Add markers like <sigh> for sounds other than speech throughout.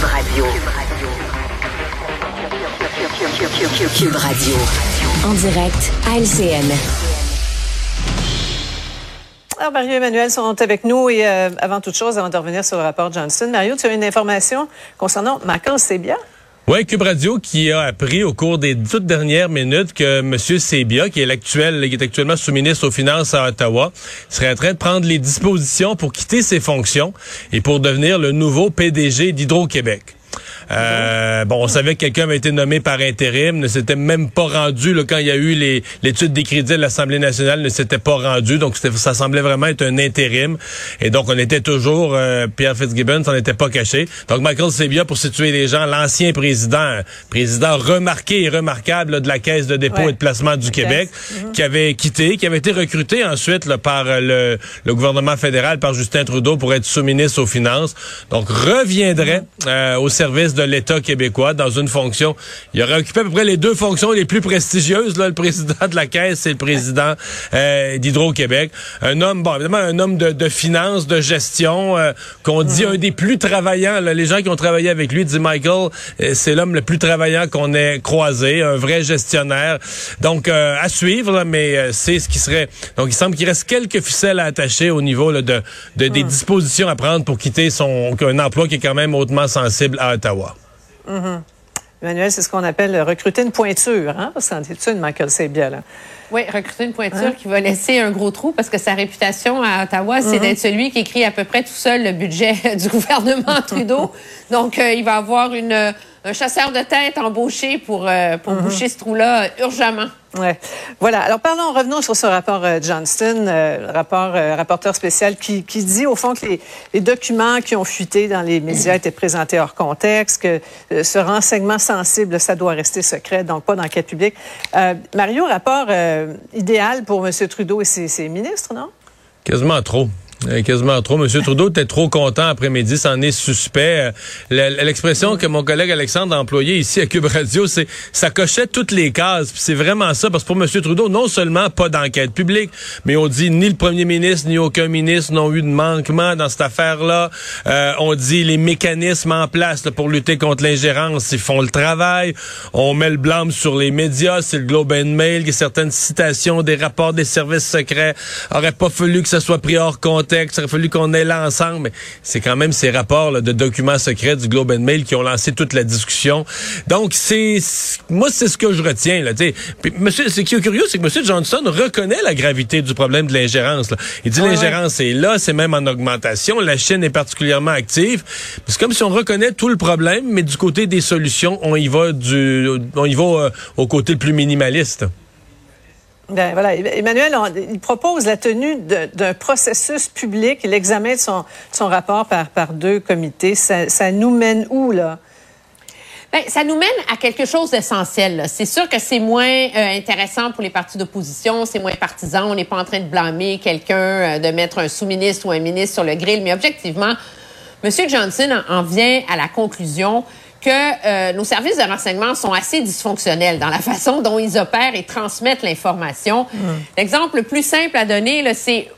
Cube Radio. Cube Radio. En direct à LCN. Alors, Mario et Emmanuel sont avec nous et euh, avant toute chose, avant de revenir sur le rapport Johnson, Mario, tu as une information concernant Michael Sebia? Oui, Cube Radio qui a appris au cours des toutes dernières minutes que M. Sebia, qui est l'actuel, qui est actuellement sous-ministre aux Finances à Ottawa, serait en train de prendre les dispositions pour quitter ses fonctions et pour devenir le nouveau PDG d'Hydro-Québec. Euh, bon, on savait que quelqu'un avait été nommé par intérim, ne s'était même pas rendu là, quand il y a eu l'étude des crédits de l'Assemblée nationale, ne s'était pas rendu. Donc, ça semblait vraiment être un intérim. Et donc, on était toujours, euh, Pierre Fitzgibbon s'en était pas caché. Donc, Michael Sebia, pour situer les gens, l'ancien président, président remarqué et remarquable de la Caisse de dépôt et de placement du Québec, mhm. qui avait quitté, qui avait été recruté ensuite par euh, le, gouvernement fédéral, par Justin Trudeau, pour être sous-ministre aux Finances. Donc, reviendrait mhm. au service de de l'État québécois dans une fonction. Il aurait occupé à peu près les deux fonctions les plus prestigieuses. Là, le président de la Caisse et le président euh, d'Hydro-Québec. Un homme, bon, évidemment, un homme de, de finance, de gestion, euh, qu'on dit un des plus travaillants. les gens qui ont travaillé avec lui disent Michael, euh, c'est l'homme le plus travaillant qu'on ait croisé, un vrai gestionnaire. Donc, à suivre, mais c'est ce qui serait... Donc, il semble qu'il reste quelques ficelles à attacher au niveau de, de, des dispositions à prendre pour quitter son un emploi qui est quand même hautement sensible à Ottawa. Emmanuel, c'est ce qu'on appelle recruter une pointure, hein? Parce qu'en une Michael Sebia, là. Oui, recruter une pointure hein? qui va laisser un gros trou parce que sa réputation à Ottawa, c'est mm-hmm. d'être celui qui écrit à peu près tout seul le budget <laughs> du gouvernement <laughs> Trudeau. Donc, euh, il va avoir une un chasseur de tête embauché pour, euh, pour mhm. boucher ce trou-là euh, urgemment. Ouais. Voilà. Alors parlons, revenons sur ce rapport euh, Johnston, rapport rapporteur spécial qui, qui dit au fond que les, les, documents qui ont fuité dans les médias étaient présentés hors contexte, que ce renseignement sensible, ça doit rester secret, donc pas d'enquête publique. Mario, rapport idéal pour M. Trudeau et ses, ses ministres, non? Quasiment trop. Euh, quasiment trop. Monsieur Trudeau était trop content après-midi, c'en est suspect. Euh, l'expression que mon collègue Alexandre a employée ici à Cube Radio, c'est ça cochait toutes les cases. C'est vraiment ça, parce que pour Monsieur Trudeau, non seulement pas d'enquête publique, mais on dit ni le premier ministre ni aucun ministre n'ont eu de manquement dans cette affaire-là. Euh, on dit les mécanismes en place pour lutter contre l'ingérence, ils font le travail. On met le blâme sur les médias, c'est le Globe and Mail, certaines citations des rapports des services secrets auraient pas fallu que ça soit pris hors compte il aurait fallu qu'on ait là ensemble. Mais c'est quand même ces rapports de documents secrets du Globe and Mail qui ont lancé toute la discussion. Donc, c'est moi, c'est ce que je retiens. Là, Puis, monsieur, ce qui est curieux, c'est que M. Johnson reconnaît la gravité du problème de l'ingérence. Il dit l'ingérence est là, c'est même en augmentation. La Chine est particulièrement active. C'est comme si on reconnaît tout le problème, mais du côté des solutions, on y va du, on y va euh, au côté le plus minimaliste. Ben, voilà. Emmanuel, il propose la tenue d'un processus public, l'examen de son, son rapport par, deux comités. Ça, ça nous mène où, là? Ben, ça nous mène à quelque chose d'essentiel. C'est sûr que c'est moins euh, intéressant pour les partis d'opposition, c'est moins partisan. On n'est pas en train de blâmer quelqu'un, euh, de mettre un sous-ministre ou un ministre sur le grill, mais objectivement, M. Johnson en vient à la conclusion que euh, nos services de renseignement sont assez dysfonctionnels dans la <laughs> façon dont ils opèrent et transmettent l'information. Mm. L'exemple le plus simple à donner, c'est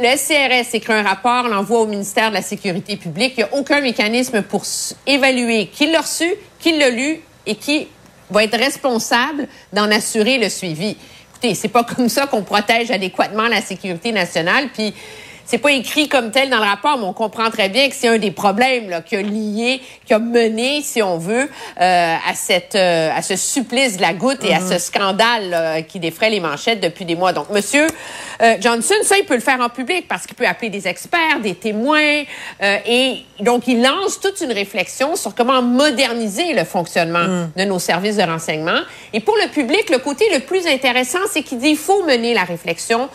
le SCRS écrit un rapport, l'envoie au ministère de la Sécurité publique. Il n'y a aucun mécanisme pour évaluer qui l'a reçu, qui l'a lu et qui va être responsable d'en assurer le suivi. Écoutez, c'est pas <laughs> comme ça qu'on protège adéquatement la sécurité nationale. Puis c'est pas écrit comme tel dans le rapport, mais on comprend très bien que c'est un des problèmes là, qui a lié, qui a mené, si on veut, euh, à cette, euh, à ce supplice de la goutte et à ce mhm. scandale qui défraie les manchettes depuis des mois. Donc, Monsieur euh, Johnson, ça, il peut le faire en public parce qu'il peut appeler des experts, des témoins, et donc il lance toute une réflexion sur comment moderniser le fonctionnement mhm. de nos services de renseignement. Et pour le public, le côté le plus intéressant, c'est qu'il dit il faut mener la réflexion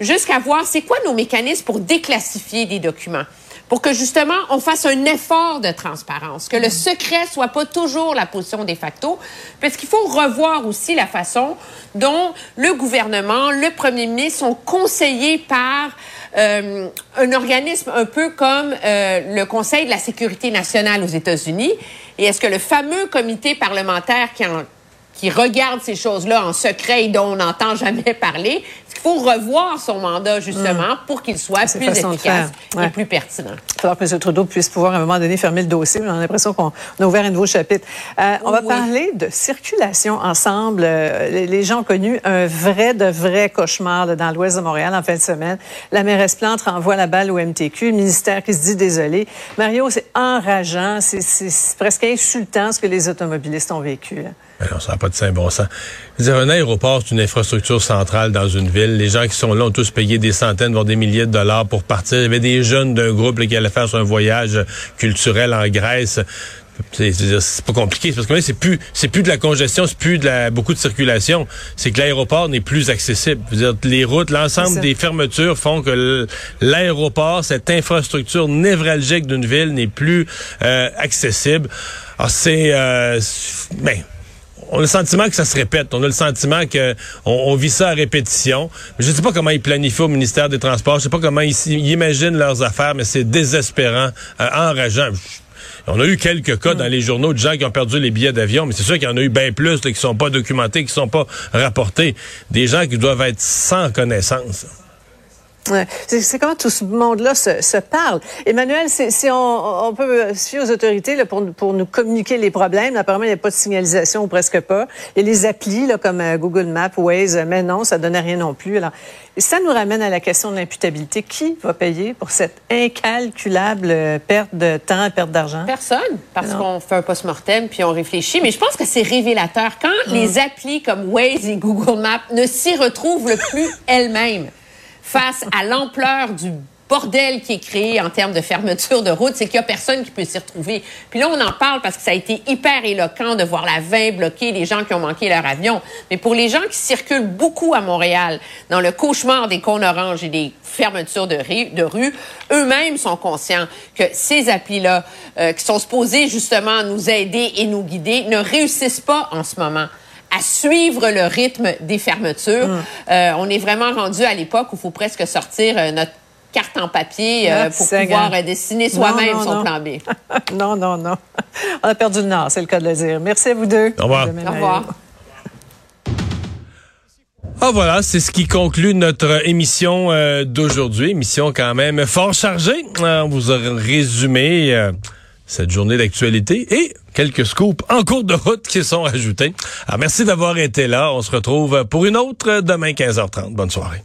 jusqu'à voir c'est quoi nos mécanismes pour déclassifier des documents pour que justement on fasse un effort de transparence, que le secret soit pas toujours la position de facto, parce qu'il faut revoir aussi la façon dont le gouvernement, le premier ministre sont conseillés par euh, un organisme un peu comme euh, le Conseil de la sécurité nationale aux États-Unis. Et est-ce que le fameux comité parlementaire qui en qui regarde ces choses-là en secret et dont on n'entend jamais parler. Il faut revoir son mandat, justement, mm. pour qu'il soit plus efficace et plus pertinent. Il va falloir que M. Trudeau puisse pouvoir, à un moment donné, fermer le dossier. On a l'impression qu'on a ouvert un nouveau chapitre. Euh, on va parler de circulation ensemble. Euh, les, gens ont connu un vrai, de vrai cauchemar dans l'ouest de Montréal en fin de semaine. La mairesse Plante renvoie la balle au MTQ, le ministère qui se dit désolé. Mario, c'est enrageant, c'est presque insultant ce que les automobilistes ont vécu. Ben non, ça n'a pas de saint bon sens. Dire, un aéroport, c'est une infrastructure centrale dans une ville. Les gens qui sont là ont tous payé des centaines, voire des milliers de dollars pour partir. Il y avait des jeunes d'un groupe qui allaient faire un voyage culturel en Grèce. C'est pas compliqué parce que là c'est plus c'est plus de la congestion, c'est plus de la beaucoup de circulation, c'est que l'aéroport n'est plus accessible. Dire, les routes, l'ensemble des fermetures font que l'aéroport, cette infrastructure névralgique d'une ville n'est plus euh, accessible. Alors c'est euh, ben on a le sentiment que ça se répète. On a le sentiment que on, vit ça à répétition. Je ne sais pas comment ils planifient au ministère des Transports. Je ne sais pas comment ils, imaginent leurs affaires, mais c'est désespérant, euh, enrageant. On a eu quelques cas dans les journaux de gens qui ont perdu les billets d'avion, mais c'est sûr qu'il y en a eu bien plus qui qui sont pas documentés, qui sont pas rapportés. Des gens qui doivent être sans connaissance. C'est comment tout ce monde-là se, se, parle? Emmanuel, si on, on, peut se fier aux autorités là, pour, pour nous communiquer les problèmes, apparemment, il n'y a pas de signalisation ou presque pas. Il y a les applis là, comme euh, Google Maps, Waze, mais non, ça donnait rien non plus. Alors, et ça nous ramène à la question de l'imputabilité. Qui va payer pour cette incalculable euh, perte de temps, perte d'argent? Personne, parce qu'on fait un post-mortem puis on réfléchit. Mais je pense que c'est révélateur. Quand mm. les applis comme Waze et Google Maps ne s'y retrouvent le plus <laughs> elles-mêmes, face à l'ampleur du bordel qui est créé en termes de fermeture de route, c'est qu'il y a personne qui peut s'y retrouver. Puis là, on en parle parce que ça a été hyper éloquent de voir la 20 bloquer, les gens qui ont manqué leur avion. Mais pour les gens qui circulent beaucoup à Montréal, dans le cauchemar des cônes oranges et des fermetures de, rue, de rue eux-mêmes sont conscients que ces applis-là, euh, qui sont supposés justement nous aider et nous guider, ne réussissent pas en ce moment à suivre le rythme des fermetures. Hum. Euh, on est vraiment rendu à l'époque où il faut presque sortir euh, notre carte en papier euh, ah, pour pouvoir dessiner soi-même son plan B. <laughs> non, non, non. On a perdu le nord, c'est le cas de le dire. Merci à vous deux. Au revoir. Au revoir. Ah voilà, c'est ce qui conclut notre émission d'aujourd'hui. Émission quand même fort chargée. on vous a résumé cette journée d'actualité et quelques scoops en cours de route qui sont ajoutés. Alors merci d'avoir été là. On se retrouve pour une autre demain 15h30. Bonne soirée.